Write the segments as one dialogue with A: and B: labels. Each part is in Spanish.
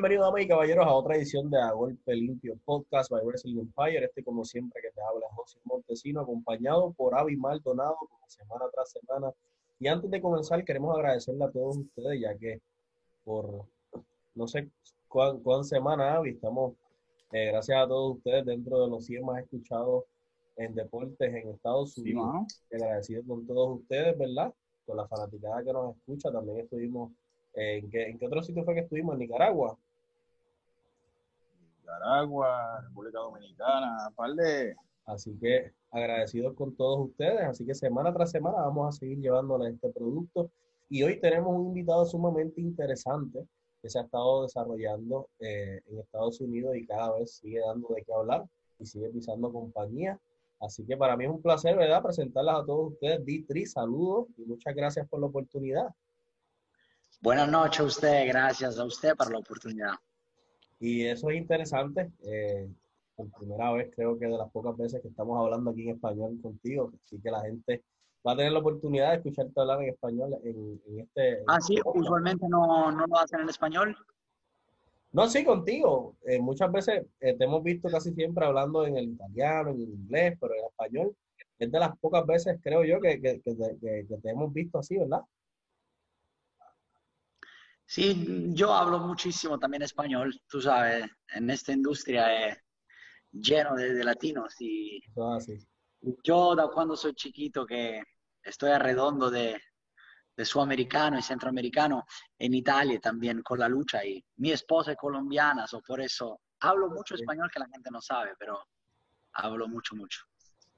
A: Bienvenidos, damas y caballeros, a otra edición de A Golpe Limpio Podcast by Wrestling Empire. Este, como siempre, que te habla José Montesino, acompañado por Avi Maldonado, como semana tras semana. Y antes de comenzar, queremos agradecerle a todos ustedes, ya que por no sé cuán, cuán semana, Avi, estamos, eh, gracias a todos ustedes, dentro de los 100 más escuchados en deportes en Estados Unidos. Sí, Agradecido con todos ustedes, ¿verdad? Con la fanaticada que nos escucha. También estuvimos, eh, ¿en, qué, ¿en qué otro sitio fue que estuvimos? En Nicaragua.
B: Nicaragua, República Dominicana, par de...
A: Así que agradecidos con todos ustedes. Así que semana tras semana vamos a seguir llevándoles este producto. Y hoy tenemos un invitado sumamente interesante que se ha estado desarrollando eh, en Estados Unidos y cada vez sigue dando de qué hablar y sigue pisando compañía. Así que para mí es un placer, ¿verdad?, presentarlas a todos ustedes. Ditri, saludos y muchas gracias por la oportunidad.
C: Buenas noches a usted, gracias a usted por la oportunidad.
A: Y eso es interesante. Eh, por primera vez, creo que de las pocas veces que estamos hablando aquí en español contigo, así que la gente va a tener la oportunidad de escucharte hablar en español en, en este.
C: Ah, sí, usualmente no, no lo hacen en español.
A: No, sí, contigo. Eh, muchas veces eh, te hemos visto casi siempre hablando en el italiano, en el inglés, pero en español es de las pocas veces, creo yo, que, que, que te hemos visto así, ¿verdad?
C: Sí, yo hablo muchísimo también español, tú sabes, en esta industria es lleno de, de latinos y
A: Ah, sí.
C: yo da cuando soy chiquito que estoy arredondo de, de sudamericano y centroamericano en Italia también con la lucha y mi esposa es colombiana, so por eso hablo mucho español que la gente no sabe, pero hablo mucho, mucho.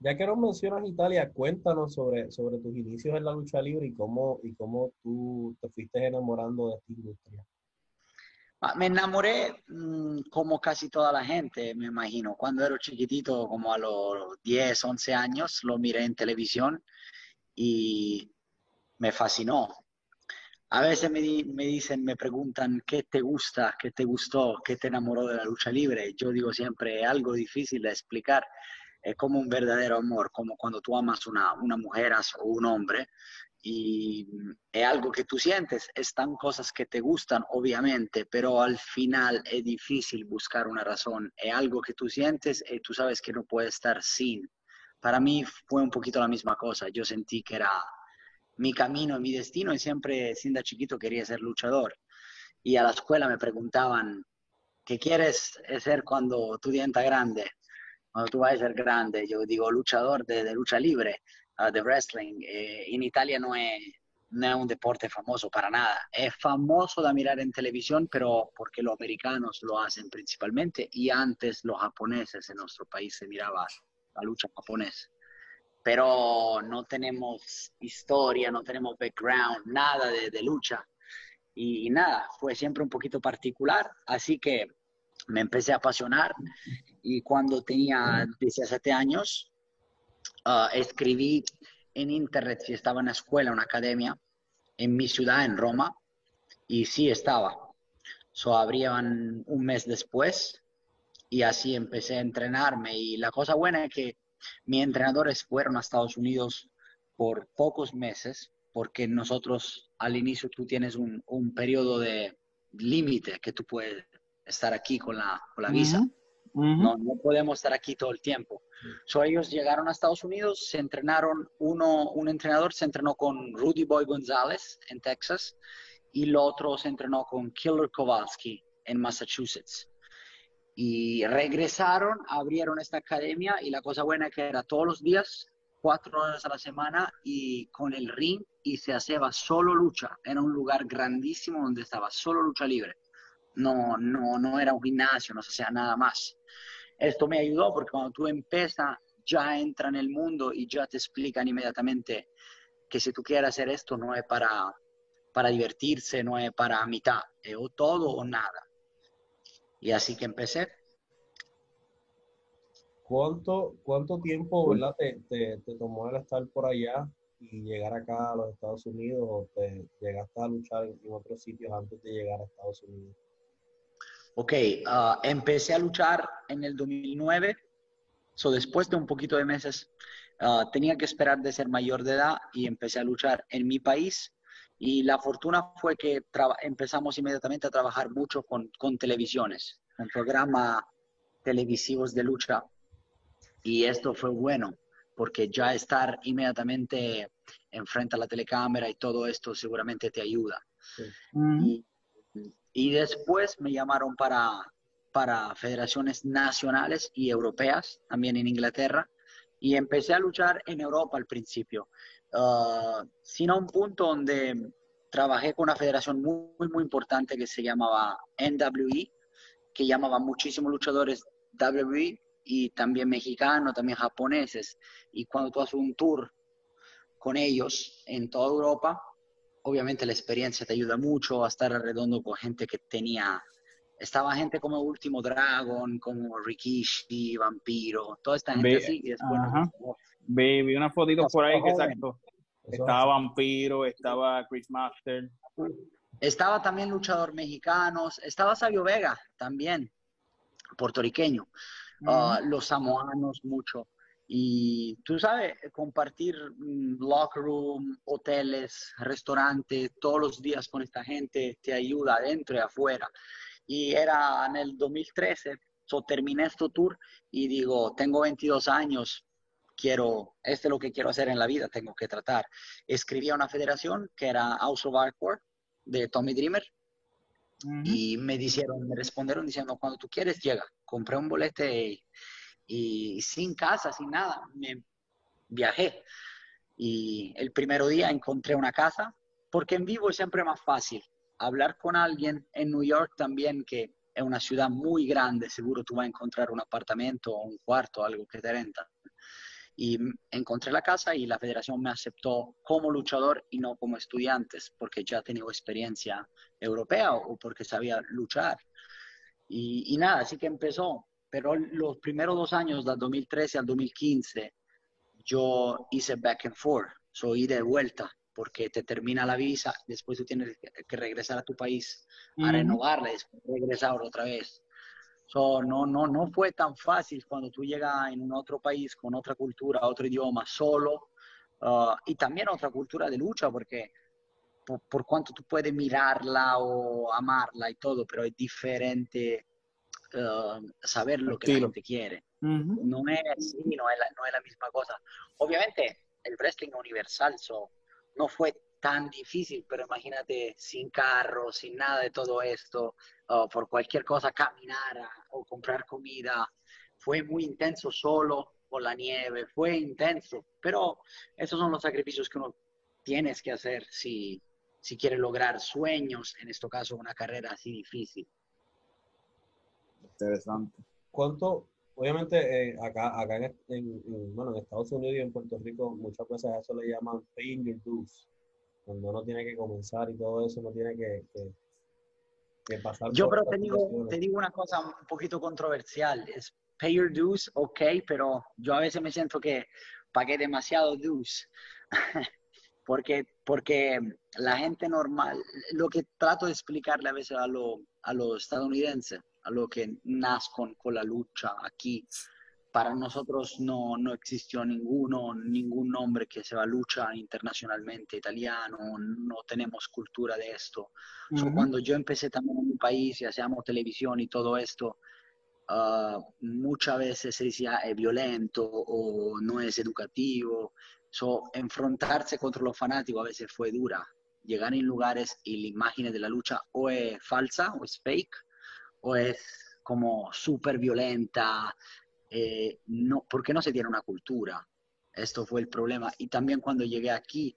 A: Ya que nos mencionas Italia, cuéntanos sobre, sobre tus inicios en la lucha libre y cómo, y cómo tú te fuiste enamorando de esta industria.
C: Ma Me enamoré mh, como casi toda la gente, me imagino. Cuando era chiquitito, como a los 10, 11 años, lo miré en televisión y me fascinó. A veces me, me dicen, me preguntan, ¿qué te gusta? ¿Qué te gustó? ¿Qué te enamoró de la lucha libre? Yo digo siempre, algo difícil de explicar. Es como un verdadero amor, como cuando tú amas una, una mujer o un hombre y es algo que tú sientes. Están cosas que te gustan, obviamente, pero al final es difícil buscar una razón. Es algo que tú sientes y tú sabes que no puedes estar sin. Para mí fue un poquito la misma cosa. Yo sentí que era mi camino, mi destino y siempre, siendo chiquito, quería ser luchador. Y a la escuela me preguntaban, ¿qué quieres ser cuando tú dientes grande? Cuando tú vas a ser grande, yo digo luchador de, de lucha libre, uh, de wrestling. Eh, en Italia no es, no es un deporte famoso para nada. Es famoso de mirar en televisión, pero porque los americanos lo hacen principalmente y antes los japoneses en nuestro país se miraba la lucha japonesa pero no tenemos historia, no tenemos background, nada de, de lucha. Y, y, nada, fue siempre un poquito particular, así que me empecé a apasionar y cuando tenía 17 años uh, escribí en internet si estaba en la escuela, en una academia, en mi ciudad, en Roma, y sí estaba. So, abrían un mes después y así empecé a entrenarme y la cosa buena es que mis entrenadores fueron a Estados Unidos por pocos meses, porque nosotros al inicio tú tienes un, un periodo de límite que tú puedes estar aquí con la, con la visa. Uh -huh. no, no, podemos estar aquí todo el tiempo. So, ellos llegaron a Estados Unidos, se entrenaron, uno, un entrenador se entrenó con Rudy Boy González en Texas y el otro se entrenó con Killer Kowalski en Massachusetts y regresaron, abrieron esta academia y la cosa buena es que era todos los días, cuatro horas a la semana y con el ring y se hacía solo lucha. Era un lugar grandísimo donde estaba solo lucha libre. No, no, no era un gimnasio, no se hacía nada más. Esto me ayudó porque cuando tú empiezas ya entra en el mundo y ya te explican inmediatamente que si tú quieres hacer esto no es para, para divertirse, no es para mitad, es o todo o nada. Y así que empecé.
A: ¿Cuánto, cuánto tiempo ¿verdad? Te, te, tomó el estar por allá y llegar acá a los Estados Unidos o te llegaste a luchar en, en otros sitios antes de llegar a Estados Unidos?
C: Ok, uh, empecé a luchar en el 2009, so después de un poquito de meses, uh, tenía que esperar de ser mayor de edad y empecé a luchar en mi país Y la fortuna fue que empezamos inmediatamente a trabajar mucho con, con televisiones, con programas televisivos de lucha. Y esto fue bueno, porque ya estar inmediatamente enfrente a la telecámara y todo esto seguramente te ayuda. y, y, después me llamaron para, para federaciones nacionales y europeas, también en Inglaterra, y empecé a luchar en Europa al principio, uh, sino un punto donde trabajé con una federación muy, muy importante que se llamaba NWE, que llamaba muchísimos luchadores WWE y también mexicanos, también japoneses. Y cuando tú haces un tour con ellos en toda Europa, obviamente la experiencia te ayuda mucho a estar redondo con gente que tenía estaba gente como Último Dragon, como Rikishi, Vampiro, toda esta gente así. Y después
B: vi, una fotito por ahí que exacto. Estaba Vampiro, estaba Chris Master.
C: Estaba también luchador mexicano, estaba Sabio Vega también, puertorriqueño. Ah, los samoanos mucho. Y tú sabes, compartir mm, locker room, hoteles, restaurantes, todos los días con esta gente te ayuda adentro y afuera. Y era en el 2013, so terminé este tour y digo, tengo 22 años, quiero, este es lo que quiero hacer en la vida, tengo que tratar. Escribí a una federación que era House of Hardcore de Tommy Dreamer y me dijeron, me respondieron diciendo, cuando tú quieres llega, compré un bolete y, y sin casa, sin nada, me viajé. Y el primer día encontré una casa, porque en vivo es siempre más fácil hablar con alguien en New York también, que es una ciudad muy grande, seguro tú vas a encontrar un apartamento o un cuarto, algo que te renta. Y encontré la casa y la federación me aceptó como luchador y no como estudiantes, porque ya tenía experiencia europea o porque sabía luchar. Y, y nada, así que empezó. Pero los primeros dos años, del 2013 al 2015, yo hice back and forth, soy de vuelta porque te termina la visa, después tú tienes que regresar a tu país a renovarla y después regresar otra vez. So, no, no, no fue tan fácil cuando tú llegas en otro país con otra cultura, otro idioma, solo, uh, y también otra cultura de lucha, porque por, cuanto tú puedes mirarla o amarla y todo, pero es diferente uh, saber lo que la gente quiere. No es no es, la, no es la misma cosa. Obviamente, el wrestling universal, so, no fue tan difícil, pero imagínate sin carro, sin nada de todo esto, por cualquier cosa caminar o comprar comida. Fue muy intenso solo por la nieve, fue intenso, pero esos son los sacrificios que uno tienes que hacer si, si quiere lograr sueños, en este caso una carrera así difícil.
B: Interesante.
A: ¿Cuánto, obviamente eh, acá, acá en, bueno, en Estados Unidos y en Puerto Rico muchas veces a eso le llaman paying your dues, cuando uno tiene que comenzar y todo eso, no tiene que, que, pasar.
C: Yo pero te digo, te digo una cosa un poquito controversial, es pay your dues, ok, pero yo a veces me siento que pagué demasiado dues. porque, porque la gente normal, lo que trato de explicarle a veces a, lo, a los estadounidenses, a lo que nazcan con la lucha aquí. Para nosotros no, no existió ninguno, ningún nombre que se va a lucha internacionalmente italiano, no tenemos cultura de esto. cuando yo empecé también en mi país y hacíamos televisión y todo esto, ah, muchas veces se decía es violento o no es educativo. So, enfrentarse contra los fanáticos a veces fue dura. Llegar en lugares y la imagen de la lucha o es falsa o es fake o es como súper violenta, eh, no, ¿por qué no se tiene una cultura? Esto fue el problema. Y también cuando llegué aquí,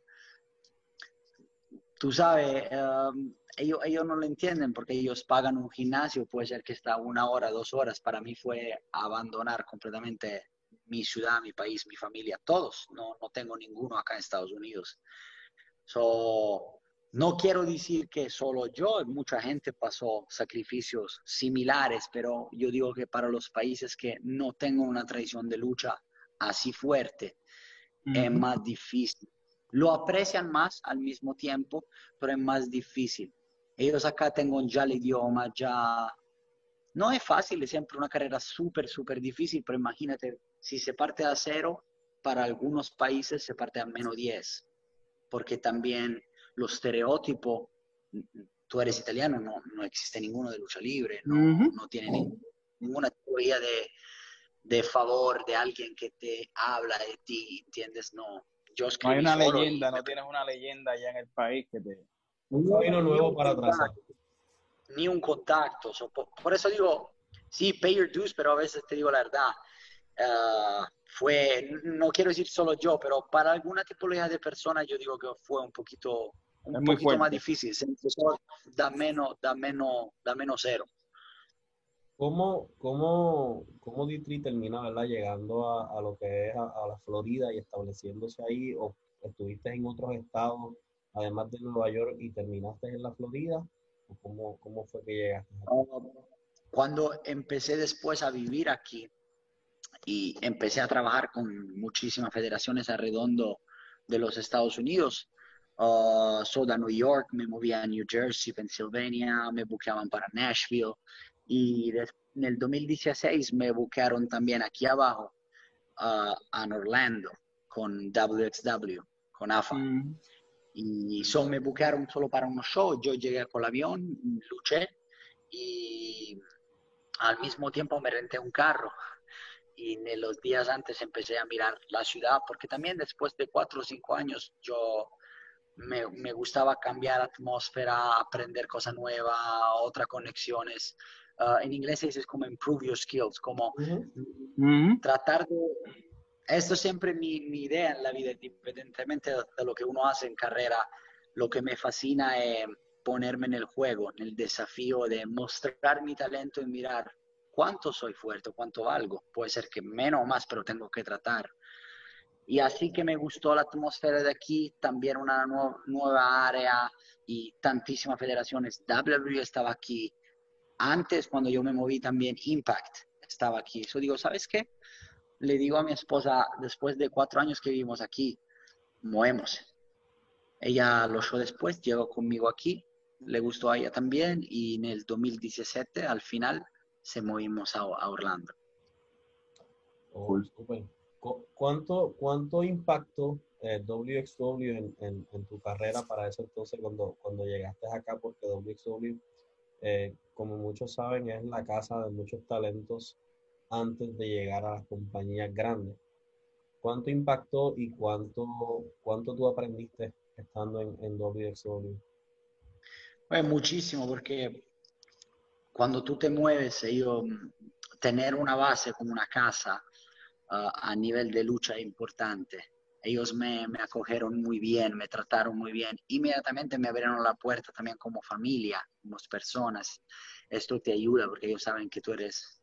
C: tú sabes, um, ellos, ellos no lo entienden porque ellos pagan un gimnasio, puede ser que está una hora, dos horas. Para mí fue abandonar completamente mi ciudad, mi país, mi familia, todos. No, no tengo ninguno acá en Estados Unidos. So, no quiero decir que solo yo, mucha gente pasó sacrificios similares, pero yo digo que para los países que no tengan una tradición de lucha así fuerte, es más difícil. Lo aprecian más al mismo tiempo, pero es más difícil. Ellos acá tengan ya el idioma, ya... No es fácil, es siempre una carrera súper, súper difícil, pero imagínate, si se parte a cero, para algunos países se parte a menos 10, porque también los estereotipos, tú eres italiano, no, no existe ninguno de lucha libre, no, no tiene ninguna teoría de, de, favor de alguien que te habla de ti, ¿entiendes? No.
B: Yo no hay una leyenda, no tienes una leyenda allá en el país que te...
A: Un camino nuevo para atrás.
C: Ni un contacto. por, eso digo, sí, pay your dues, pero a veces te digo la verdad. Ah, fue, no quiero decir solo yo, pero para alguna tipología de personas yo digo que fue un poquito, un poquito más difícil. Se empezó da menos, da menos, da menos cero.
A: ¿Cómo, cómo, cómo Ditri termina ¿verdad? llegando a, a, lo que es a, la Florida y estableciéndose ahí? ¿O estuviste en otros estados, además de Nueva York, y terminaste en la Florida? ¿O cómo, cómo fue que llegaste?
C: Cuando empecé después a vivir aquí, y empecé a trabajar con muchísimas federaciones alrededor de los Estados Unidos. Uh, soy de New York, me moví a New Jersey, Pennsylvania, me buscaban para Nashville y en el 2016 me buscaron también aquí abajo uh, en Orlando con WXW, con AFA. Mm. Y so me buscaron solo para unos shows. Yo llegué con el avión, luché y al mismo tiempo me renté un carro y en los días antes empecé a mirar la ciudad, porque también después de cuatro o cinco años yo me, me gustaba cambiar atmósfera, aprender cosas nuevas, otras conexiones. Ah, en inglés dice como improve your skills, como tratar de... Esto es siempre mi, mi, idea en la vida, independientemente de lo que uno hace en carrera, lo que me fascina es ponerme en el juego, en el desafío de mostrar mi talento y mirar cuánto soy fuerte, cuánto valgo. Puede ser que menos o más, pero tengo que tratar. Y así que me gustó la atmósfera de aquí, también una nueva área y tantísimas federaciones. WWE estaba aquí. Antes, cuando yo me moví también, Impact estaba aquí. Eso digo, ¿sabes qué? Le digo a mi esposa, después de cuatro años que vivimos aquí, movemos. Ella lo show después, llegó conmigo aquí, le gustó a ella también y en el 2017, al final, se movimos a, Orlando.
A: Oh, ¿Cuánto, ¿Cuánto impacto eh, WXW en, en, tu carrera para eso entonces cuando, cuando llegaste acá? Porque WXW, eh, como muchos saben, es la casa de muchos talentos antes de llegar a las compañías grandes. ¿Cuánto impactó y cuánto, cuánto tú aprendiste estando en, en WXW?
C: Pues muchísimo, porque cuando tú te mueves, yo, tener una base como una casa uh, a nivel de lucha importante. Ellos me, me, acogieron muy bien, me trataron muy bien. Inmediatamente me abrieron la puerta también como familia, como personas. Esto te ayuda porque ellos saben que tú eres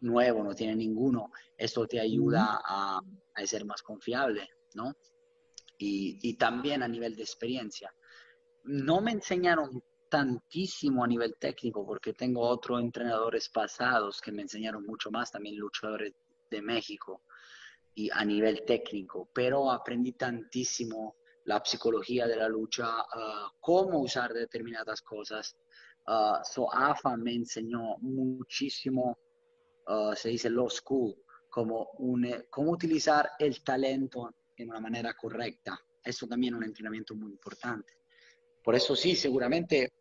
C: nuevo, no tiene ninguno. Esto te ayuda a, a ser más confiable, ¿no? Y, y también a nivel de experiencia. No me enseñaron tantísimo a nivel técnico porque tengo otros entrenadores pasados que me enseñaron mucho más, también luchadores de México y a nivel técnico, pero aprendí tantísimo la psicología de la lucha, ah, cómo usar determinadas cosas. Uh, so AFA me enseñó muchísimo, uh, se dice law school, como un, cómo utilizar el talento en una manera correcta. Eso también es un entrenamiento muy importante. Por eso sí, seguramente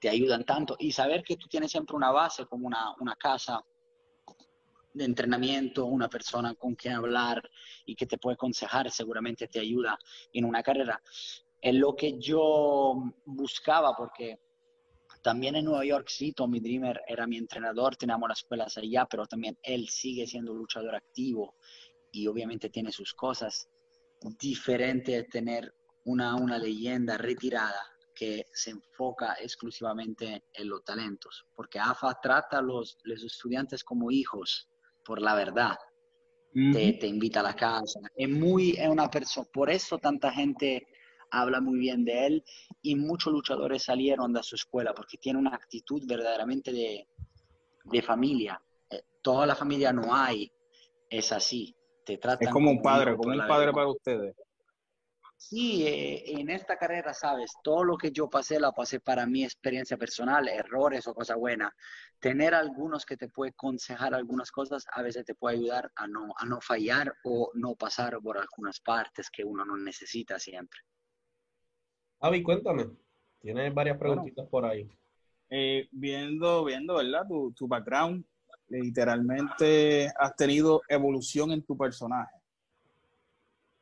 C: te ayudan tanto. Y saber que tú tienes siempre una base, como una casa de entrenamiento, una persona con quien hablar y que te puede aconsejar, seguramente te ayuda en una carrera. Es lo que yo buscaba porque también en Nueva York, sí, Tommy Dreamer era mi entrenador, teníamos las escuelas allá, pero también él sigue siendo luchador activo y obviamente tiene sus cosas. Diferente de tener una, una leyenda retirada que se enfoca exclusivamente en los talentos, porque AFA trata a los, los estudiantes como hijos, por la verdad. te, te, invita a la casa. Es muy, es una persona, por eso tanta gente habla muy bien de él y muchos luchadores salieron de su escuela porque tiene una actitud verdaderamente de, de familia. Eh, toda la familia no hay, es así. Te
B: es como un padre, como un padre para ustedes.
C: Sí, eh, en esta carrera, sabes, todo lo que yo pasé, la pasé para mi experiencia personal, errores o cosas buenas. Tener algunos que te puede aconsejar algunas cosas, a veces te puede ayudar a no, a no fallar o no pasar por algunas partes que uno no necesita siempre.
A: Avi, cuéntame. Tienes varias preguntitas por ahí.
B: Eh, viendo, viendo, ¿verdad? Tu, tu background, literalmente has tenido evolución en tu personaje.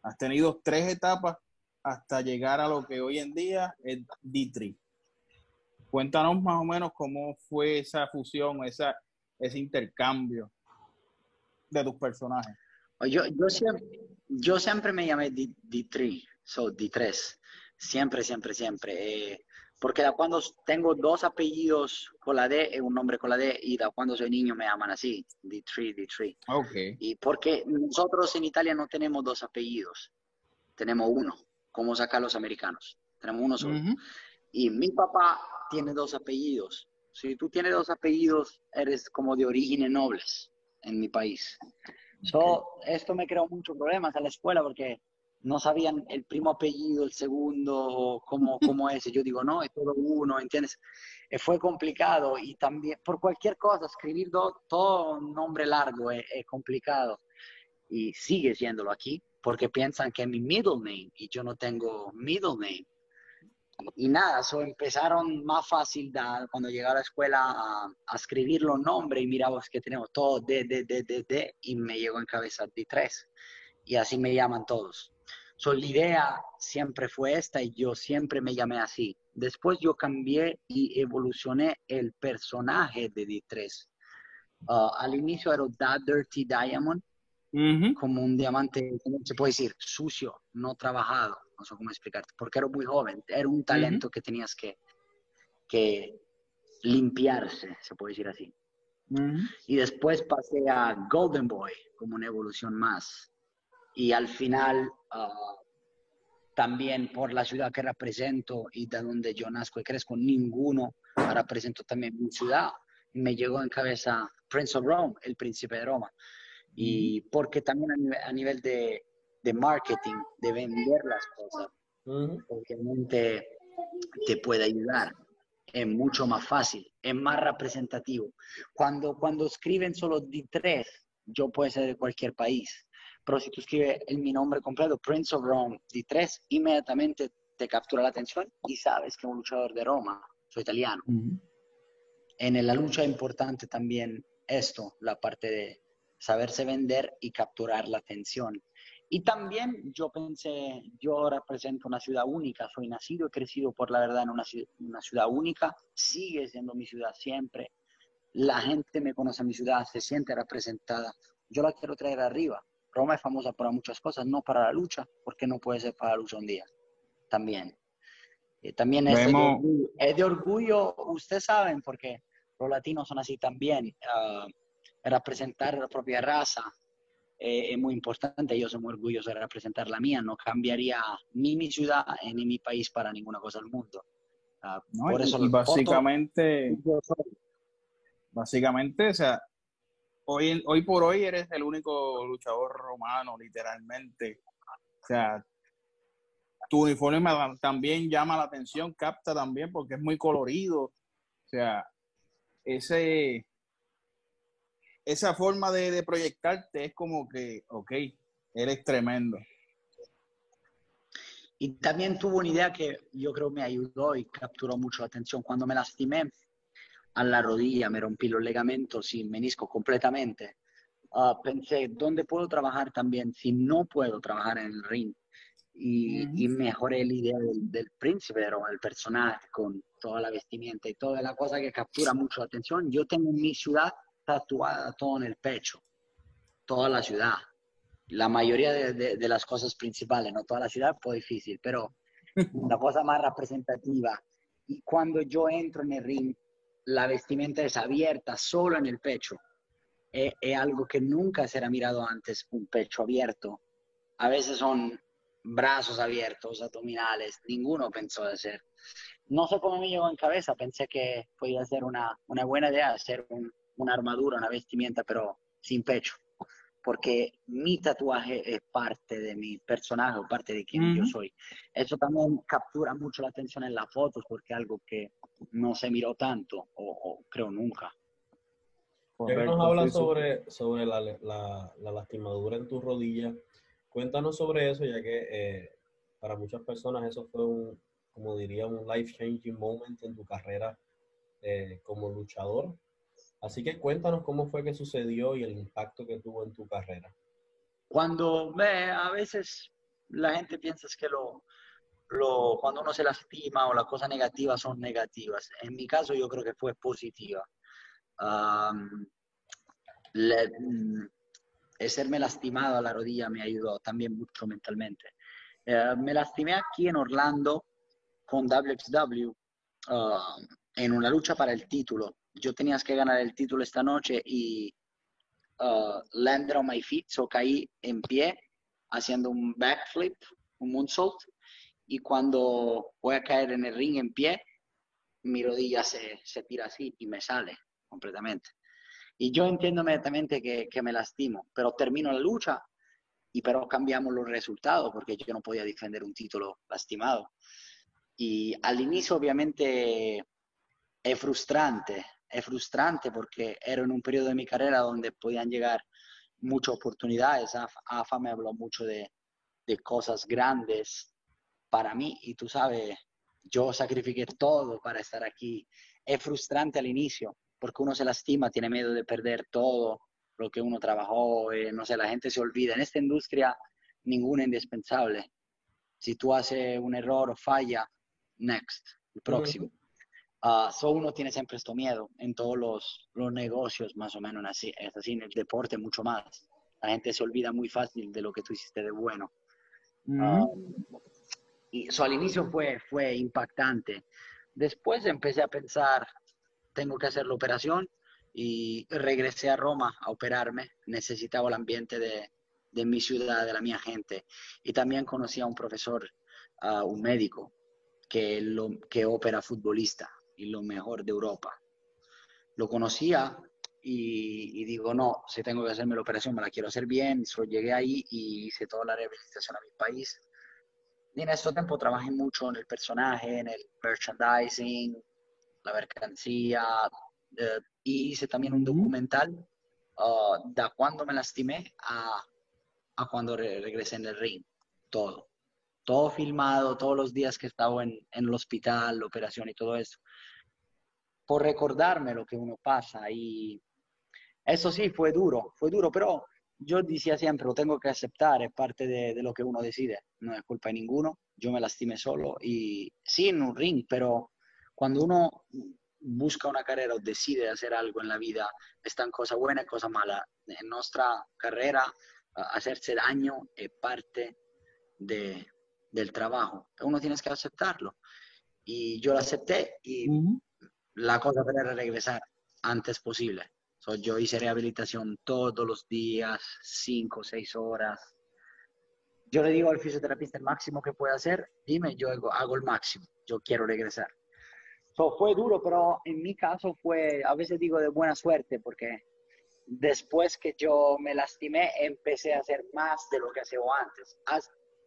B: Has tenido tres etapas hasta llegar a lo que hoy en día es D3. Cuéntanos más o menos cómo fue esa fusión, esa, ese intercambio de tus personajes.
C: Yo, yo, siempre, yo siempre me llamé D, 3 so D3, siempre, siempre, siempre. Eh, porque da cuando tengo dos apellidos con la D, un nombre con la D, y da cuando soy niño me llaman así, D3, D3.
B: Okay.
C: Y porque nosotros en Italia no tenemos dos apellidos, tenemos uno, como sacan los americanos, tenemos uno solo. Y mi papá tiene dos apellidos. Si tú tienes dos apellidos, eres como de orígenes nobles en mi país. So, esto me creó muchos problemas a la escuela porque no sabían el primo apellido, el segundo, cómo, cómo es. Yo digo, no, es todo uno, ¿entiendes? Eh, fue complicado y también por cualquier cosa, escribir todo un nombre largo es, complicado y sigue siéndolo aquí porque piensan que mi middle name y yo no tengo middle name. Y, nada, eso empezaron más fácil cuando llegué a la escuela a, escribir los nombres y miramos que tenemos todo D, D, D, D, D y me llegó en cabeza D3 y así me llaman todos. So, la idea siempre fue esta y yo siempre me llamé así. Después yo cambié y evolucioné el personaje de D3. Uh, al inicio era That Dirty Diamond, como un diamante, se puede decir? Sucio, no trabajado, no sé cómo explicarte, porque era muy joven, era un talento que tenías que, que limpiarse, se puede decir así. Y después pasé a Golden Boy, como una evolución más y al final ah, también por la ciudad que represento y de donde yo nazco y crezco, ninguno represento también mi ciudad. Me llegó en cabeza Prince of Rome, el príncipe de Roma. Y porque también a nivel, de, de, marketing, de vender las cosas, obviamente te puede ayudar. Es mucho más fácil, es más representativo. Cuando, cuando escriben solo D3, yo puedo ser de cualquier país pero si tú escribes en mi nombre completo, Prince of Rome, D3, inmediatamente te captura la atención y sabes que es un luchador de Roma, soy italiano. En la lucha es importante también esto, la parte de saberse vender y capturar la atención. Y también yo pensé, yo represento una ciudad única, soy nacido y crecido por la verdad en una, una ciudad única, sigue siendo mi ciudad siempre. La gente me conoce a mi ciudad, se siente representada. Yo la quiero traer arriba. Roma es famosa para muchas cosas, no para la lucha, porque no puede ser para la lucha un día. También. Eh, también es de, orgullo, es de, orgullo, ustedes saben, porque los latinos son así también. Uh, representar la propia raza eh, es muy importante. Yo soy muy orgulloso de representar la mía. No cambiaría ni mi ciudad ni mi país para ninguna cosa del mundo.
B: Uh, por eso y básicamente, básicamente, o sea, hoy, hoy por hoy eres el único luchador romano, literalmente. O sea, tu uniforme también llama la atención, capta también porque es muy colorido. O sea, ese, esa forma de, de proyectarte es como que, ok, eres tremendo.
C: Y también tuvo una idea que yo creo me ayudó y capturó mucho la atención. Cuando me lastimé, a la rodilla, me rompí los ligamentos y menisco completamente. Ah, pensé, ¿dónde puedo trabajar también si no puedo trabajar en el ring? Y, mejoré la idea del, príncipe, el personaje con toda la vestimenta y toda la cosa que captura mucho la atención. Yo tengo mi ciudad tatuada todo en el pecho, toda la ciudad. La mayoría de, de las cosas principales, no toda la ciudad, fue difícil, pero la cosa más representativa. Y cuando yo entro en el ring, la vestimenta es abierta solo en el pecho. Es, algo que nunca será mirado antes, un pecho abierto. A veces son brazos abiertos, abdominales, ninguno pensó de hacer. No sé cómo me llegó en cabeza, pensé que podía ser una, buena idea hacer una armadura, una vestimenta, pero sin pecho, porque mi tatuaje es parte de mi personaje o parte de quien yo soy. Eso también captura mucho la atención en las fotos, porque es algo que no se miró tanto, o, creo nunca.
A: Ya nos habla sobre, sobre la, la, lastimadura en tu rodilla, cuéntanos sobre eso, ya que eh, para muchas personas eso fue un, como diría, un life-changing moment en tu carrera eh, como luchador. Así que cuéntanos cómo fue que sucedió y el impacto que tuvo en tu carrera.
C: Cuando ve, a veces la gente piensa que lo, lo, cuando uno se lastima o las cosas negativas son negativas. En mi caso yo creo que fue positiva. Um, le, mm, serme lastimado a la rodilla me ayudó también mucho mentalmente. Eh, me lastimé aquí en Orlando con WXW uh, en una lucha para el título. Yo tenía que ganar el título esta noche y uh, landed on my feet, so caí en pie haciendo un backflip, un moonsault, y cuando voy a caer en el ring en pie, mi rodilla se, se tira así y me sale completamente. Y yo entiendo inmediatamente que, que me lastimo, pero termino la lucha y pero cambiamos los resultados porque yo no podía defender un título lastimado. Y al inicio obviamente es frustrante, es frustrante porque era en un periodo de mi carrera donde podían llegar muchas oportunidades. AFA me habló mucho de, de cosas grandes para mí y tú sabes, yo sacrifiqué todo para estar aquí. Es frustrante al inicio porque uno se lastima, tiene miedo de perder todo lo que uno trabajó, eh, no sé, la gente se olvida. En esta industria ninguna es indispensable. Si tú haces un error o falla, next, el próximo. Uh, so uno tiene siempre esto miedo en todos los, los, negocios, más o menos así, es así, en el deporte mucho más. La gente se olvida muy fácil de lo que tú hiciste de bueno. y eso al inicio fue, fue impactante. Después empecé a pensar, tengo que hacer la operación y regresé a Roma a operarme. Necesitaba el ambiente de, de mi ciudad, de la mía gente. Y también conocí a un profesor, uh, un médico, que, lo, que opera futbolista y lo mejor de Europa. Lo conocía y, y, digo, no, si tengo que hacerme la operación, me la quiero hacer bien. So, llegué ahí y hice toda la rehabilitación a mi país. Y en ese tiempo trabajé mucho en el personaje, en el merchandising, la mercancía, eh, y hice también un documental uh, de cuando me lastimé a, a cuando re regresé en el ring, todo. Todo filmado, todos los días que estaba en, en el hospital, la operación y todo eso. Por recordarme lo que uno pasa. Y eso sí, fue duro, fue duro, pero yo decía siempre, lo tengo que aceptar, es parte de, lo que uno decide, no es culpa de ninguno, yo me lastimé solo y sí en un ring, pero cuando uno busca una carrera o decide hacer algo en la vida, están cosas buenas y cosas malas. En nuestra carrera, hacerse daño es parte de, del trabajo. Uno tiene que aceptarlo. Y yo lo acepté y. la cosa era regresar antes posible. So, yo hice rehabilitación todos los días, cinco o seis horas. Yo le digo al fisioterapista el máximo que puede hacer, dime, yo hago, el máximo, yo quiero regresar. So, fue duro, pero en mi caso fue, a veces digo de buena suerte, porque después que yo me lastimé, empecé a hacer más de lo que hacía antes.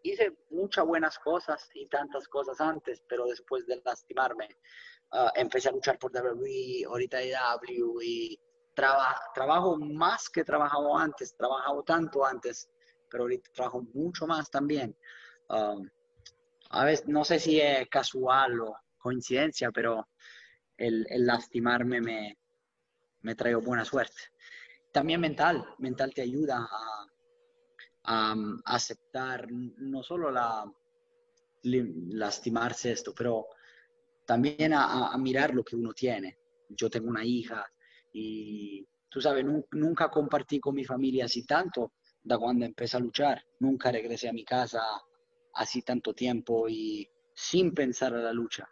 C: Hice muchas buenas cosas y tantas cosas antes, pero después de lastimarme, uh, empecé a luchar por WWE, ahorita W y traba, trabajo más que trabajaba antes, trabajaba tanto antes, pero ahorita trabajo mucho más también. Um, a veces, no sé si es casual o coincidencia, pero el, el lastimarme me, me trae buena suerte. También mental, mental te ayuda a, a, a aceptar no solo la lastimarse esto, pero también a, a, mirar lo que uno tiene. Yo tengo una hija y tú sabes, nunca compartí con mi familia así tanto da cuando empecé a luchar. Nunca regresé a mi casa así tanto tiempo y sin pensar a la lucha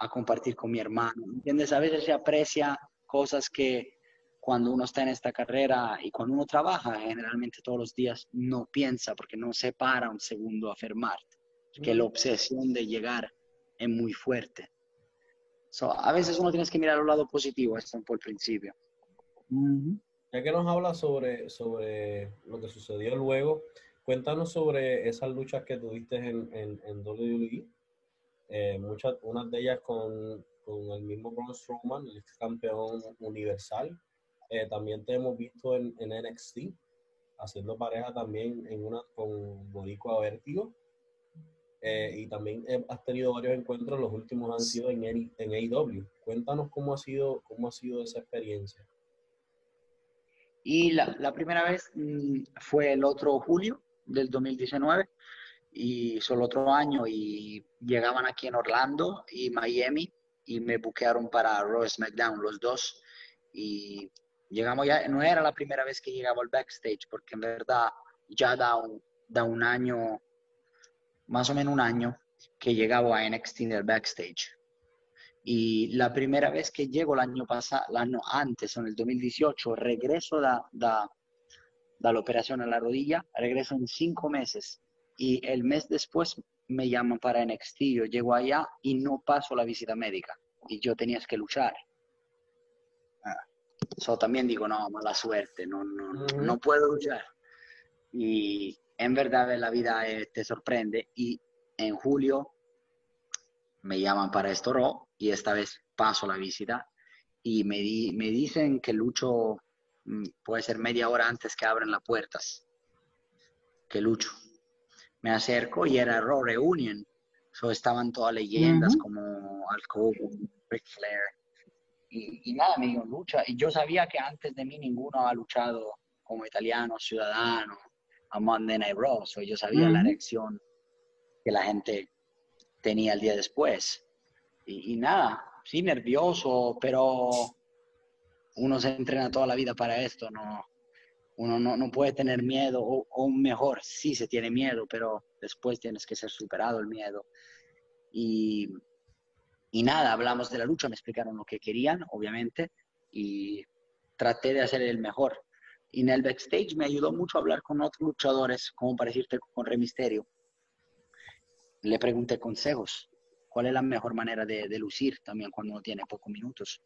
C: a compartir con mi hermano. ¿Entiendes? A veces se aprecia cosas que cuando uno está en esta carrera y cuando uno trabaja, generalmente todos los días no piensa porque no se para un segundo a afirmarte. Uh-huh. Que la obsesión de llegar es muy fuerte. So, a veces uno tiene que mirar al lado positivo, esto por el principio.
A: Ya que nos habla sobre, sobre lo que sucedió luego, cuéntanos sobre esas luchas que tuviste en, en, en WWE eh, muchas, unas de ellas con, con, el mismo Braun Strowman, el campeón universal. Eh, también te hemos visto en, en, NXT, haciendo pareja también en una con Boricua Vértigo. Eh, y también eh, has tenido varios encuentros, los últimos han sido en, en AEW. Cuéntanos cómo ha sido, cómo ha sido esa experiencia.
C: Y la, la primera vez mm, fue el otro julio del 2019 y solo otro año y llegaban aquí en Orlando y Miami y me buquearon para Raw SmackDown los dos y llegamos ya, no era la primera vez que llegaba al backstage porque en verdad ya da un, da un año más o menos un año que llegaba a NXT en el backstage. Y la primera vez que llego el año pasado, el año antes, en el 2018, regreso da, da, da la operación en la rodilla, regreso en cinco meses. Y el mes después me llaman para NXT, yo llego allá y no paso la visita médica. Y yo tenías que luchar. Eso también digo, no, mala suerte, no, no, no puedo luchar. Y en verdad la vida eh, te sorprende. Y en julio me llaman para esto Raw y esta vez paso la visita. Y me, me dicen que lucho mm, puede ser media hora antes que abren las puertas que lucho. Me acerco y era Raw Reunion. So, estaban todas leyendas como Al Ric Flair. Y, y, nada, me dijo lucha y yo sabía que antes de mí ninguno ha luchado como italiano, ciudadano a Monday Night Raw. yo sabía la reacción que la gente tenía el día después. Y, nada, sí, nervioso, pero uno se entrena toda la vida para esto, no, uno no, no puede tener miedo, o, o, mejor, sí se tiene miedo, pero después tienes que ser superado el miedo. Y, y nada, hablamos de la lucha, me explicaron lo que querían, obviamente, y traté de hacer el mejor. Y en el backstage me ayudó mucho a hablar con otros luchadores, como para decirte con Rey Misterio. Le pregunté consejos. ¿Cuál es la mejor manera de, lucir también cuando uno tiene pocos minutos?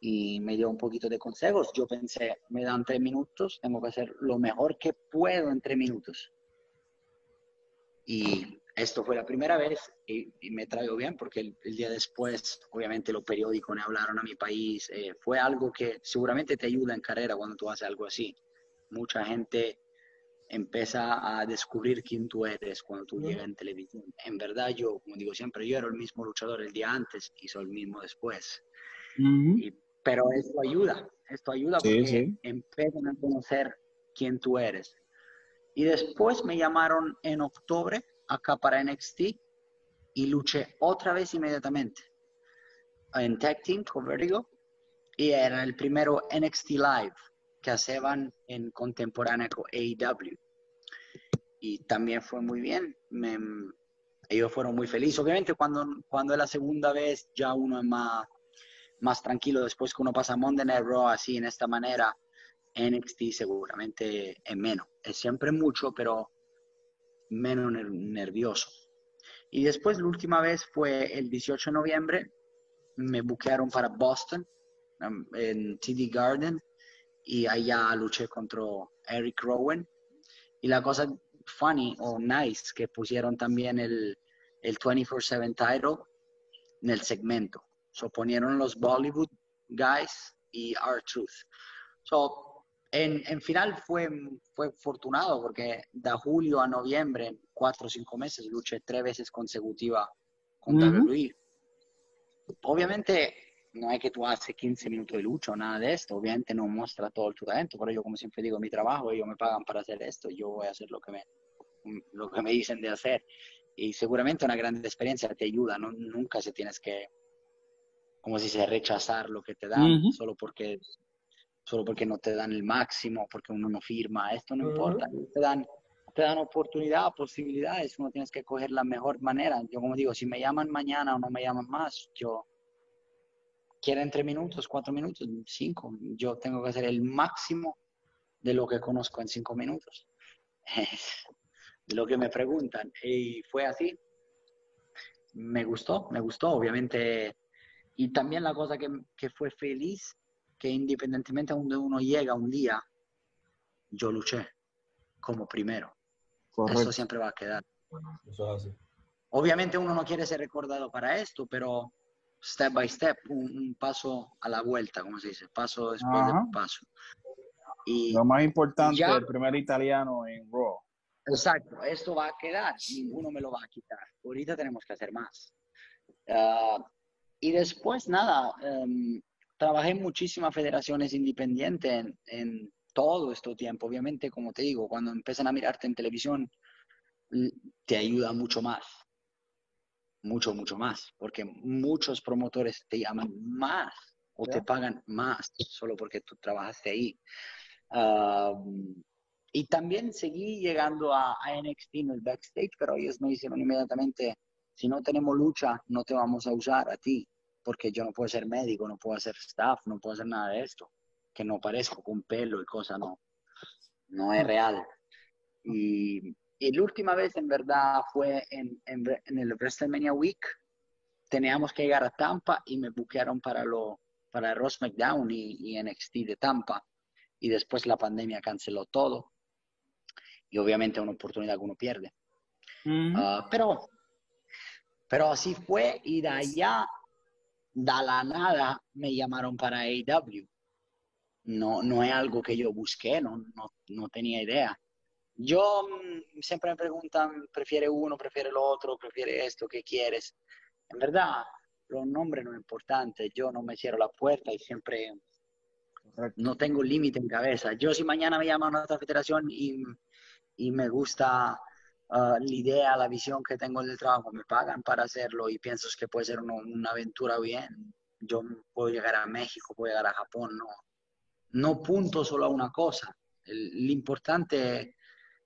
C: Y me dio un poquito de consejos. Yo pensé, me dan tres minutos, tengo que hacer lo mejor que puedo en tres minutos. Y esto fue la primera vez y, me traigo bien porque el, día después, obviamente, los periódicos me hablaron a mi país. Eh, fue algo que seguramente te ayuda en carrera cuando tú haces algo así. Mucha gente empieza a descubrir quién tú eres cuando tú llegas en televisión. En verdad, yo, como digo siempre, yo era el mismo luchador el día antes y soy el mismo después. pero esto ayuda, esto ayuda porque empiezan a conocer quién tú eres. Y después me llamaron en octubre acá para NXT y luché otra vez inmediatamente en Tag Team con Vertigo y era el primero NXT Live que hacían en contemporánea con AEW. Y también fue muy bien. ellos fueron muy felices. Obviamente cuando, cuando es la segunda vez ya uno es más, más tranquilo después que uno pasa Monday Night Raw así en esta manera. NXT seguramente es menos. Es siempre mucho, pero menos nervioso. Y después, la última vez fue el 18 de noviembre, me buquearon para Boston, um, en TD Garden, y allá luché contra Eric Rowan. Y la cosa funny o nice que pusieron también el, el 24-7 title en el segmento. So ponieron los Bollywood guys y R-Truth. So en, en, final fue, fue afortunado porque de julio a noviembre, en cuatro o cinco meses, luché tres veces consecutiva con uh Obviamente no es que tú haces 15 minutos de lucha o nada de esto, obviamente no muestra todo tu talento, pero yo como siempre digo, mi trabajo, ellos me pagan para hacer esto, yo voy a hacer lo que me, lo que me dicen de hacer. Y seguramente una gran experiencia te ayuda, ¿no? nunca se tienes que, como si se rechazar lo que te dan, solo porque solo porque no te dan el máximo, porque uno no firma, esto no importa, te dan, te dan oportunidad, posibilidades, uno tienes que coger la mejor manera. Yo como digo, si me llaman mañana o no me llaman más, yo quieren tres minutos, cuatro minutos, cinco, yo tengo que hacer el máximo de lo que conozco en cinco minutos. de lo que me preguntan. Y fue así. Me gustó, me gustó, obviamente. Y también la cosa que, que fue feliz que independientemente a donde uno llega un día, yo luché como primero. Eso siempre va a quedar. Obviamente uno no quiere ser recordado para esto, pero step by step, un, paso a la vuelta, como se dice, paso después de paso.
B: Y, Lo más importante, el primer italiano en Raw.
C: Exacto, esto va a quedar, ninguno me lo va a quitar. Ahorita tenemos que hacer más. Ah, y después, nada, em, trabajé en muchísimas federaciones independientes en, en, todo este tiempo. Obviamente, como te digo, cuando empiezan a mirarte en televisión, te ayuda mucho más. Mucho, mucho más. Porque muchos promotores te llaman más o te pagan más solo porque tú trabajaste ahí. y también seguí llegando a, NXT en el backstage, pero ellos me hicieron inmediatamente, si no tenemos lucha, no te vamos a usar a ti, porque yo no puedo ser médico, no puedo hacer staff, no puedo hacer nada de esto, que no parezco con pelo y cosas, no, no es real. Y, y la última vez, en verdad, fue en, en, en el WrestleMania Week, teníamos que llegar a Tampa y me buquearon para lo para Ross McDown y, NXT de Tampa. Y después la pandemia canceló todo. Y obviamente una oportunidad que uno pierde. Ah, pero, pero así fue y de allá, de la nada, me llamaron para AEW. No, no es algo que yo busqué, no, no, no tenía idea. Yo mm, siempre me preguntan, prefiere uno, prefiere el otro, prefiere esto, ¿qué quieres? En verdad, los nombres no es importante, yo no me cierro la puerta y siempre no tengo límite en cabeza. Yo si mañana me llaman a otra federación y, y me gusta uh, la idea, la visión que tengo del trabajo, me pagan para hacerlo y pienso que puede ser una aventura bien, yo puedo llegar a México, puedo llegar a Japón, no, no punto solo a una cosa. lo importante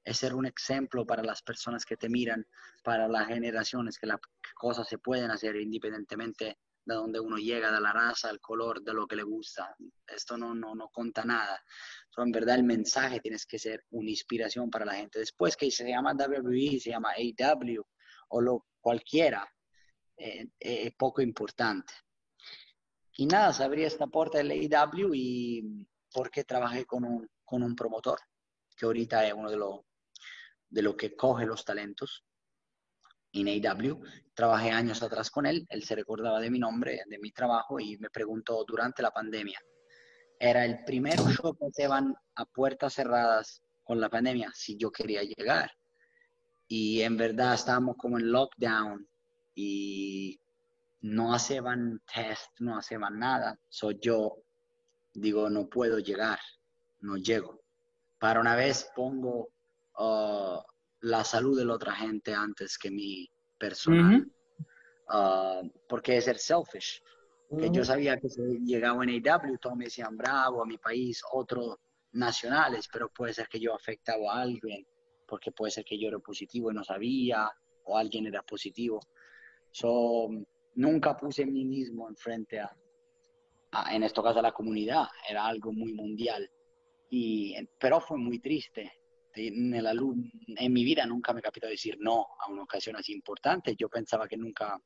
C: es ser un ejemplo para las personas que te miran, para las generaciones, que las cosas se pueden hacer independientemente de donde uno llega, de la raza, el color, de lo que le gusta. Esto no, no, no conta nada. So, en verdad el mensaje tienes que ser una inspiración para la gente. Después que se llama WWE, se llama AW o lo cualquiera, eh, eh, es poco importante. Y nada, se abría esta puerta del AW y porque trabajé con un, con un promotor, que ahorita es uno de los de lo que coge los talentos en AW. Trabajé años atrás con él, él se recordaba de mi nombre, de mi trabajo y me preguntó durante la pandemia. Era el primer show que se van a puertas cerradas con la pandemia si yo quería llegar. Y en verdad estábamos como en lockdown y no hacían test, no hacían nada. Soy yo, digo, no puedo llegar, no llego. Para una vez pongo Uh, la salud de la otra gente antes que mi personal. Uh, porque es ser selfish. Que yo sabía que si llegaba en AW, todos me decían bravo a mi país, otros nacionales, pero puede ser que yo afectaba a alguien, porque puede ser que yo era positivo y no sabía, o alguien era positivo. So, nunca puse mí mismo enfrente a, a, en este caso, a la comunidad, era algo muy mundial. Y, pero fue muy triste en, en mi vida nunca me capitó decir no a una ocasión así importante. Yo pensaba que nunca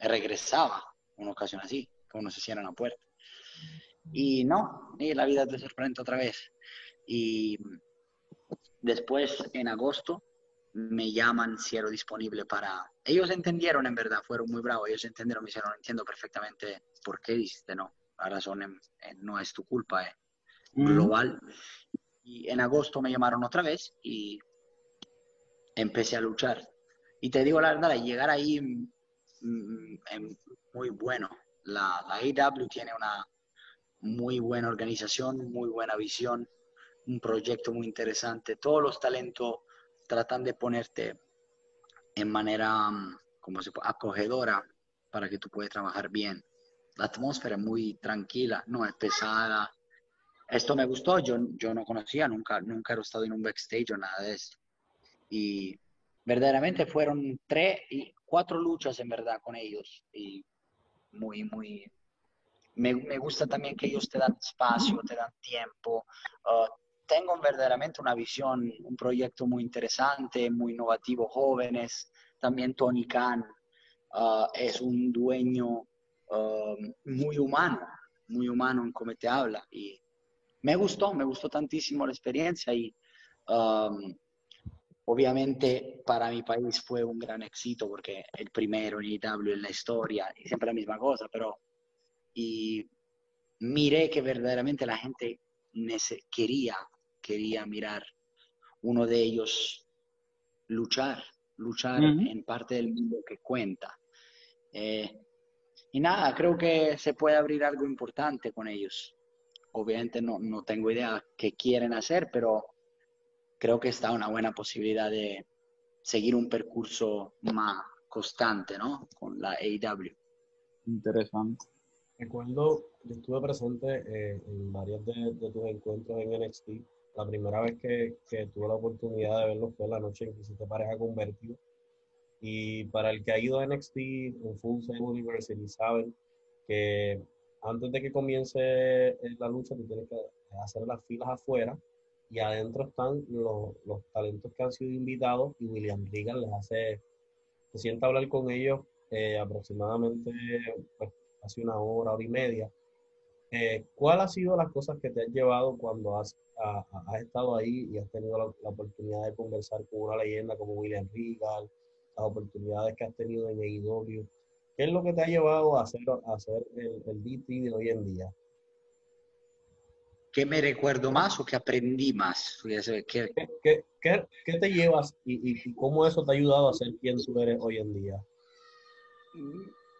C: regresaba a una ocasión así, que uno se cierra la puerta. Y no, y la vida te sorprende otra vez. Y después, en agosto, me llaman si disponible para... Ellos entendieron en verdad, fueron muy bravos, ellos entendieron, me hicieron, entiendo perfectamente por qué dijiste no. La razón no es tu culpa, es global. Y en agosto me llamaron otra vez y empecé a luchar. Y te digo la verdad, llegar ahí mm, mm, es muy bueno. La, la AW tiene una muy buena organización, muy buena visión, un proyecto muy interesante. Todos los talentos tratan de ponerte en manera mm, como se acogedora para que tú puedas trabajar bien. La atmósfera es muy tranquila, no es pesada, esto me gustó, yo, yo no conocía, nunca, nunca he estado en un backstage o nada de esto. Y verdaderamente fueron tres y cuatro luchas en verdad con ellos. Y muy, muy... Me, me gusta también que ellos te dan espacio, te dan tiempo. Uh, tengo verdaderamente una visión, un proyecto muy interesante, muy innovativo, jóvenes. También Tony Khan uh, es un dueño uh, muy humano, muy humano en cómo te habla. Y me gustó, me gustó tantísimo la experiencia y um, obviamente para mi país fue un gran éxito porque el primero en IW en la historia y siempre la misma cosa, pero y miré que verdaderamente la gente quería, quería mirar uno de ellos luchar, luchar en parte del mundo que cuenta. Eh, y nada, creo que se puede abrir algo importante con ellos. Obviamente no, no tengo idea qué quieren hacer, pero creo que está una buena posibilidad de seguir un percurso más constante, ¿no? Con la AEW.
B: Interesante.
A: Recuerdo, yo estuve presente eh, en varios de, tus encuentros en NXT. La primera vez que, que, tuve la oportunidad de verlo fue la noche en que hiciste pareja convertido. Y para el que ha ido a NXT en Full Sail University, saben que antes de que comience eh, la lucha, tú tienes que hacer las filas afuera y adentro están los, los talentos que han sido invitados y William Regan les hace, se sienta a hablar con ellos eh, aproximadamente pues, hace una hora, hora y media. Eh, ¿Cuál ha sido las cosas que te han llevado cuando has, has estado ahí y has tenido la, oportunidad de conversar con una leyenda como William Regal, las oportunidades que has tenido en AEW? ¿Qué es lo que te ha llevado a hacer, a hacer el, el DT de hoy en día?
C: ¿Qué me recuerdo más o qué aprendí más?
A: ¿Qué, qué, qué, qué te llevas y, y, cómo eso te ha ayudado a ser quien tú eres hoy en día?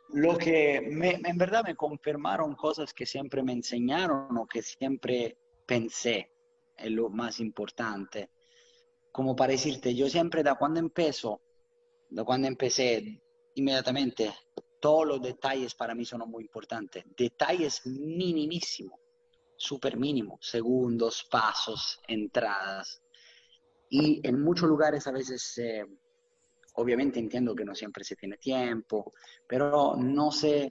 C: Lo que me, en verdad me confirmaron cosas que siempre me enseñaron o que siempre pensé es lo más importante. Como para decirte, yo siempre da cuando empiezo, da cuando empecé, inmediatamente, todos los detalles para mí son muy importantes. Detalles minimísimos súper mínimo, segundos, pasos, entradas. Y en muchos lugares a veces, eh, obviamente entiendo que no siempre se tiene tiempo, pero no se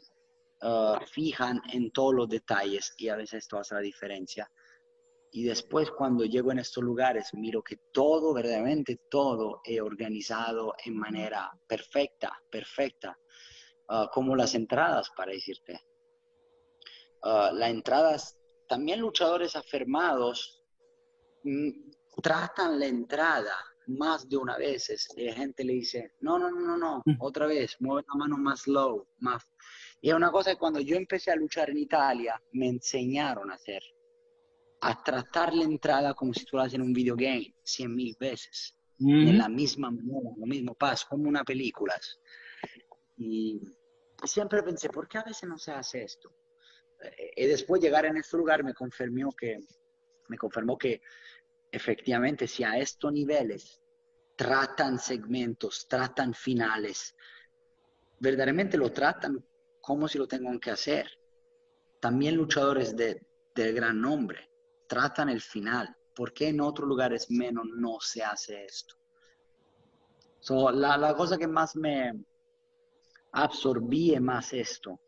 C: uh, fijan en todos los detalles y a veces esto hace la diferencia. Y después cuando llego en estos lugares miro que todo, verdaderamente todo, es organizado en manera perfecta, perfecta, uh, como las entradas, para decirte. Uh, las entradas también luchadores afirmados mm, tratan la entrada más de una vez. La gente le dice, no, no, no, no, mm. otra vez, mueve la mano más low, más. Y es una cosa que cuando yo empecé a luchar en Italia, me enseñaron a hacer. A tratar la entrada como si tú en un videogame, cien mil veces. En la misma manera, lo mismo paso, como una película. Y siempre pensé, ¿por qué a veces no se hace esto? y después llegar en este lugar me confirmó que, me confirmó que efectivamente si a estos niveles tratan segmentos, tratan finales, verdaderamente lo tratan como si lo tengan que hacer. También luchadores de, de gran nombre tratan el final. ¿Por qué en otros lugares menos no se hace esto? la, la cosa que más me absorbí más esto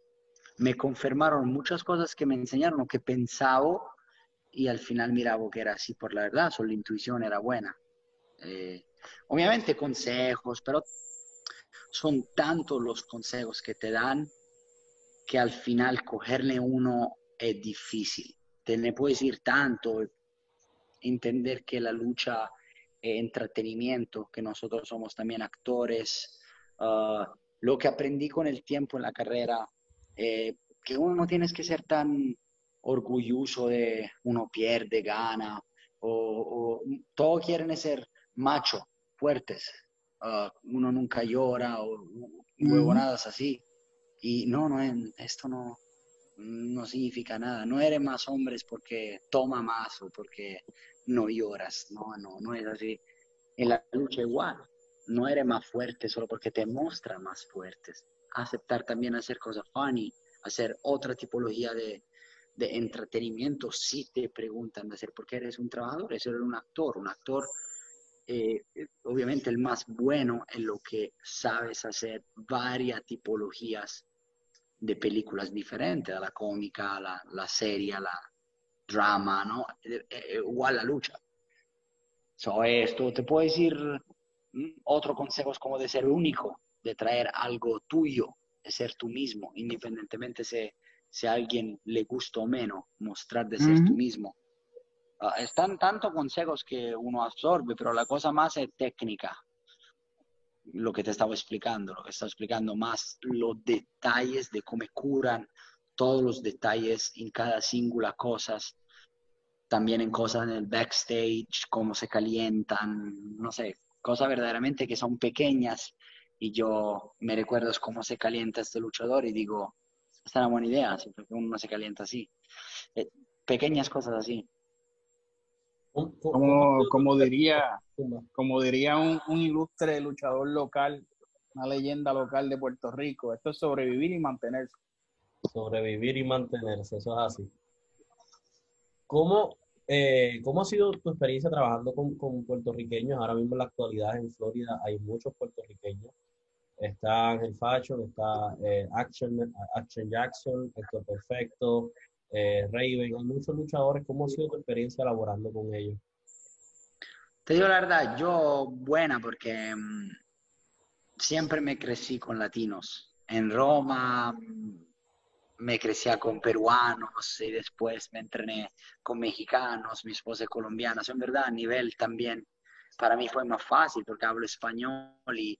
C: me confirmaron muchas cosas que me enseñaron que pensaba y al final miraba que era así por la verdad, solo la intuición era buena. Eh, obviamente consejos, pero son tantos los consejos que te dan que al final cogerle uno es difícil. Te le puedes ir tanto, entender que la lucha es entretenimiento, que nosotros somos también actores. Ah, lo que aprendí con el tiempo en la carrera eh, que uno no tienes que ser tan orgulloso de uno pierde, gana, o, todos quieren ser macho, fuertes, ah, uno nunca llora o nada así. Y no, no, esto no, no significa nada. No eres más hombres porque toma más o porque no lloras. No, no, no es así. En la lucha igual. No eres más fuerte solo porque te muestran más fuertes aceptar también hacer cosas funny, hacer otra tipología de, de entretenimiento si te preguntan de hacer, porque eres un trabajador, eres un actor, un actor, eh, obviamente el más bueno en lo que sabes hacer varias tipologías de películas diferentes, la cómica, la, la serie, la drama, ¿no? Eh, eh, igual la lucha. So, esto te puedo decir otro consejo es como de ser único, de traer algo tuyo, de ser tú mismo, independientemente si, si a alguien le gusta o menos, mostrar de ser tú mismo. Ah, están tantos consejos que uno absorbe, pero la cosa más es técnica. Lo que te estaba explicando, lo que estaba explicando más, los detalles de cómo curan, todos los detalles en cada singular cosas. también en cosas en el backstage, cómo se calientan, no sé, cosas verdaderamente que son pequeñas y yo me recuerdo cómo se calienta este luchador y digo, esta es una buena idea, porque uno se calienta así. Eh, pequeñas cosas así.
B: Como, como diría, como diría un, un, ilustre luchador local, una leyenda local de Puerto Rico, esto es sobrevivir y mantenerse.
A: Sobrevivir y mantenerse, eso es así. ¿Cómo, eh, ¿Cómo ha sido tu experiencia trabajando con, con, puertorriqueños? Ahora mismo en la actualidad en Florida hay muchos puertorriqueños. Está Ángel Fashion, está eh, Action, Jackson, Héctor Perfecto, eh, Raven, hay muchos luchadores. ¿Cómo ha sido tu experiencia laborando con ellos?
C: Te digo la verdad, yo buena porque um, siempre me crecí con latinos. En Roma mm, me crecía con peruanos y después me entrené con mexicanos, mi esposa es colombiana. en verdad, a nivel también, para mí fue más fácil porque hablo español y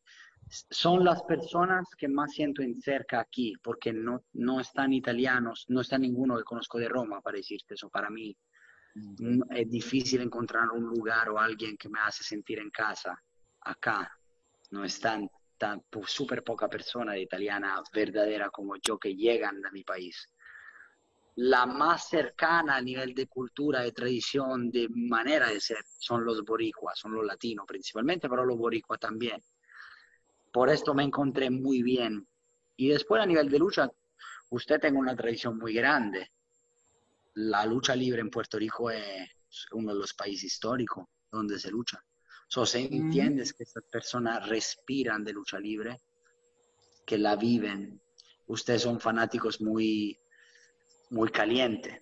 C: son las personas que más siento en cerca aquí, porque no, no están italianos, no está ninguno que conozco de Roma, para decirte eso. Para mí es difícil encontrar un lugar o alguien que me hace sentir en casa. Acá no están tan, súper poca persona de italiana verdadera como yo que llegan a mi país. La más cercana a nivel de cultura, de tradición, de manera de ser, son los boricuas, son los latinos principalmente, pero los boricuas también por esto me encontré muy bien. Y después a nivel de lucha, usted tiene una tradición muy grande. La lucha libre en Puerto Rico es uno de los países históricos donde se lucha. So, se entiende que estas personas respiran de lucha libre, que la viven. Ustedes son fanáticos muy, muy calientes.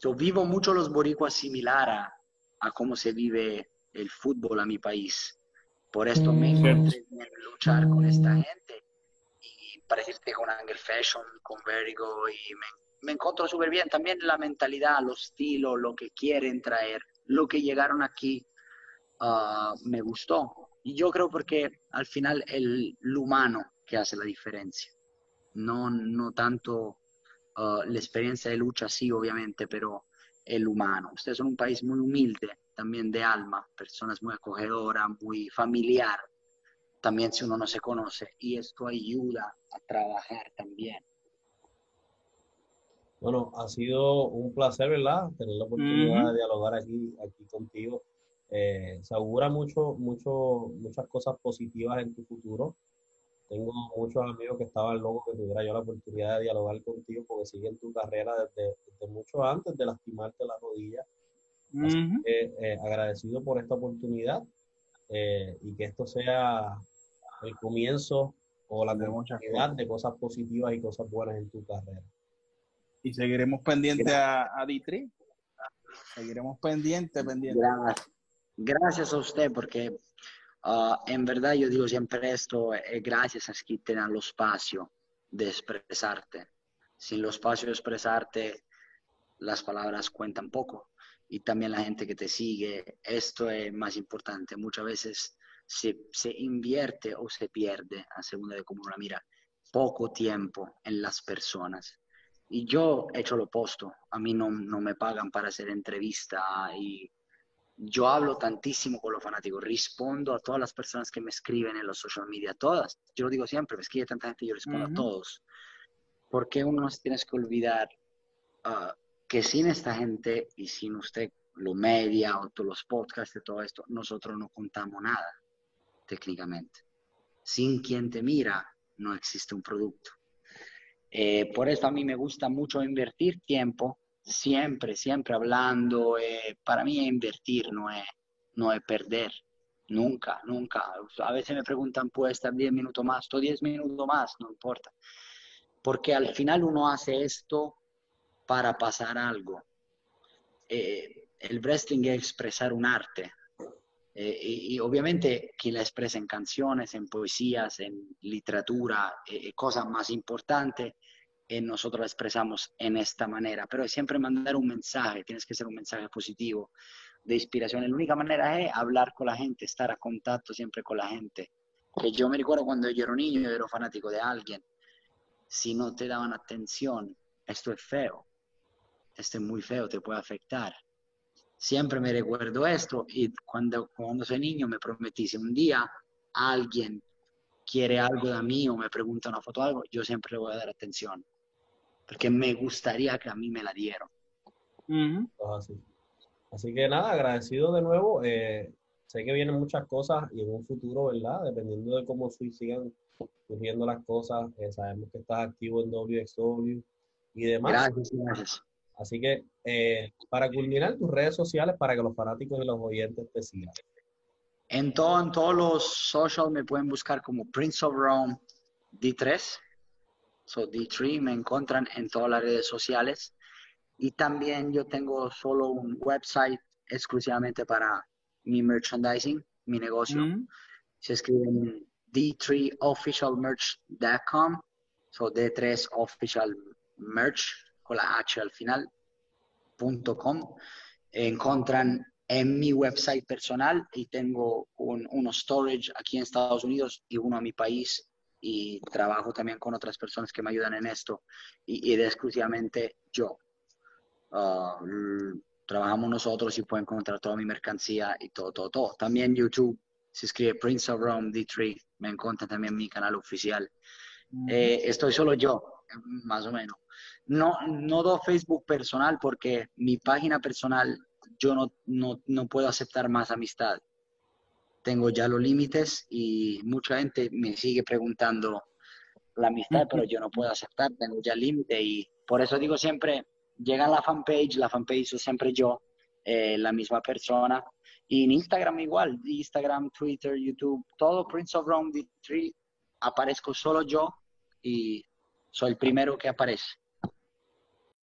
C: Yo vivo mucho los boricuas similar a, a cómo se vive el fútbol a mi país. Por esto me mm. encontré en luchar con esta mm. gente y parecerte con Angel Fashion, con Vertigo y me, me encuentro súper bien. También la mentalidad, los estilos, lo que quieren traer, lo que llegaron aquí, uh, me gustó. Y yo creo porque al final el, el humano que hace la diferencia, no, no tanto uh, la experiencia de lucha, sí, obviamente, pero el humano. Ustedes son un país muy humilde también de alma, personas muy acogedoras, muy familiar, también si uno no se conoce, y esto ayuda a trabajar también.
A: Bueno, ha sido un placer, ¿verdad? Tener la oportunidad de dialogar aquí, aquí contigo. Eh, se augura mucho, mucho, muchas cosas positivas en tu futuro. Tengo muchos amigos que estaban locos que tuviera yo la oportunidad de dialogar contigo porque siguen tu carrera desde, desde mucho antes de lastimarte la rodilla eh, agradecido por esta oportunidad eh, y que esto sea el comienzo o la continuidad de cosas positivas y cosas buenas en tu carrera.
B: Y seguiremos pendientes a, a Ditri. Seguiremos pendientes, pendientes.
C: Gracias. A usted, porque ah, en verdad yo digo siempre esto, es gracias a que te dan espacio de expresarte. Sin lo espacio de expresarte, las palabras cuentan poco y también la gente que te sigue. Esto es más importante. Muchas veces se, se invierte o se pierde, a segunda de cómo la mira, poco tiempo en las personas. Y yo he hecho lo opuesto. A mí no, no me pagan para hacer entrevista y yo hablo tantísimo con los fanáticos, respondo a todas las personas que me escriben en los social media, todas. Yo lo digo siempre, me escribe tanta gente, yo respondo a todos. Porque uno no se tiene que olvidar uh, que sin esta gente y sin usted, lo media o los podcasts y todo esto, nosotros no contamos nada, técnicamente. Sin quien te mira, no existe un producto. Eh, por eso a mí me gusta mucho invertir tiempo, siempre, siempre hablando. Eh, para mí invertir, no es, no es perder. Nunca, nunca. A veces me preguntan, ¿puede estar 10 minutos más? O 10 minutos más, no importa. Porque al final uno hace esto para pasar algo. Eh, el wrestling es expresar un arte. Eh, y, obviamente que la expresa en canciones, en poesías, en literatura, eh, cosas más importantes, nosotros la expresamos en esta manera. Pero siempre mandar un mensaje, tienes que ser un mensaje positivo, de inspiración. La única manera es hablar con la gente, estar a contacto siempre con la gente. Que yo me recuerdo cuando yo era niño, yo era fanático de alguien. Si no te daban atención, esto es feo este es muy feo, te puede afectar. Siempre me recuerdo esto y cuando, cuando soy niño me prometí, si un día alguien quiere algo de mí o me pregunta una foto o algo, yo siempre le voy a dar atención, porque me gustaría que a mí me la dieran.
A: así. así. que nada, agradecido de nuevo. Eh, sé que vienen muchas cosas y en un futuro, ¿verdad? Dependiendo de cómo sigan surgiendo las cosas, eh, sabemos que estás activo en WXW y demás.
C: Gracias, gracias.
A: Así que, eh, para culminar tus redes sociales, para que los fanáticos y los oyentes te sigan.
C: En, todo, en todos los social me pueden buscar como Prince of Rome D3. So D3 me encuentran en todas las redes sociales. Y también yo tengo solo un website exclusivamente para mi merchandising, mi negocio. Se escribe en d3officialmerch.com. So D3 Official Merch con la H al final, punto com. Encuentran en mi website personal y tengo un, uno storage aquí en Estados Unidos y uno a mi país y trabajo también con otras personas que me ayudan en esto y, y exclusivamente yo. Ah, trabajamos nosotros y pueden encontrar toda mi mercancía y todo, todo, todo. También YouTube se escribe Prince of Rome D3, me encuentran también mi canal oficial. Eh, estoy solo yo, más o menos. No, no do Facebook personal porque mi página personal yo no, no, no puedo aceptar más amistad. Tengo ya los límites y mucha gente me sigue preguntando la amistad, pero yo no puedo aceptar, tengo ya límite y por eso digo siempre, llega a la fanpage, la fanpage soy siempre yo, eh, la misma persona. Y en Instagram igual, Instagram, Twitter, YouTube, todo Prince of Rome D3, aparezco solo yo y soy el primero que aparece.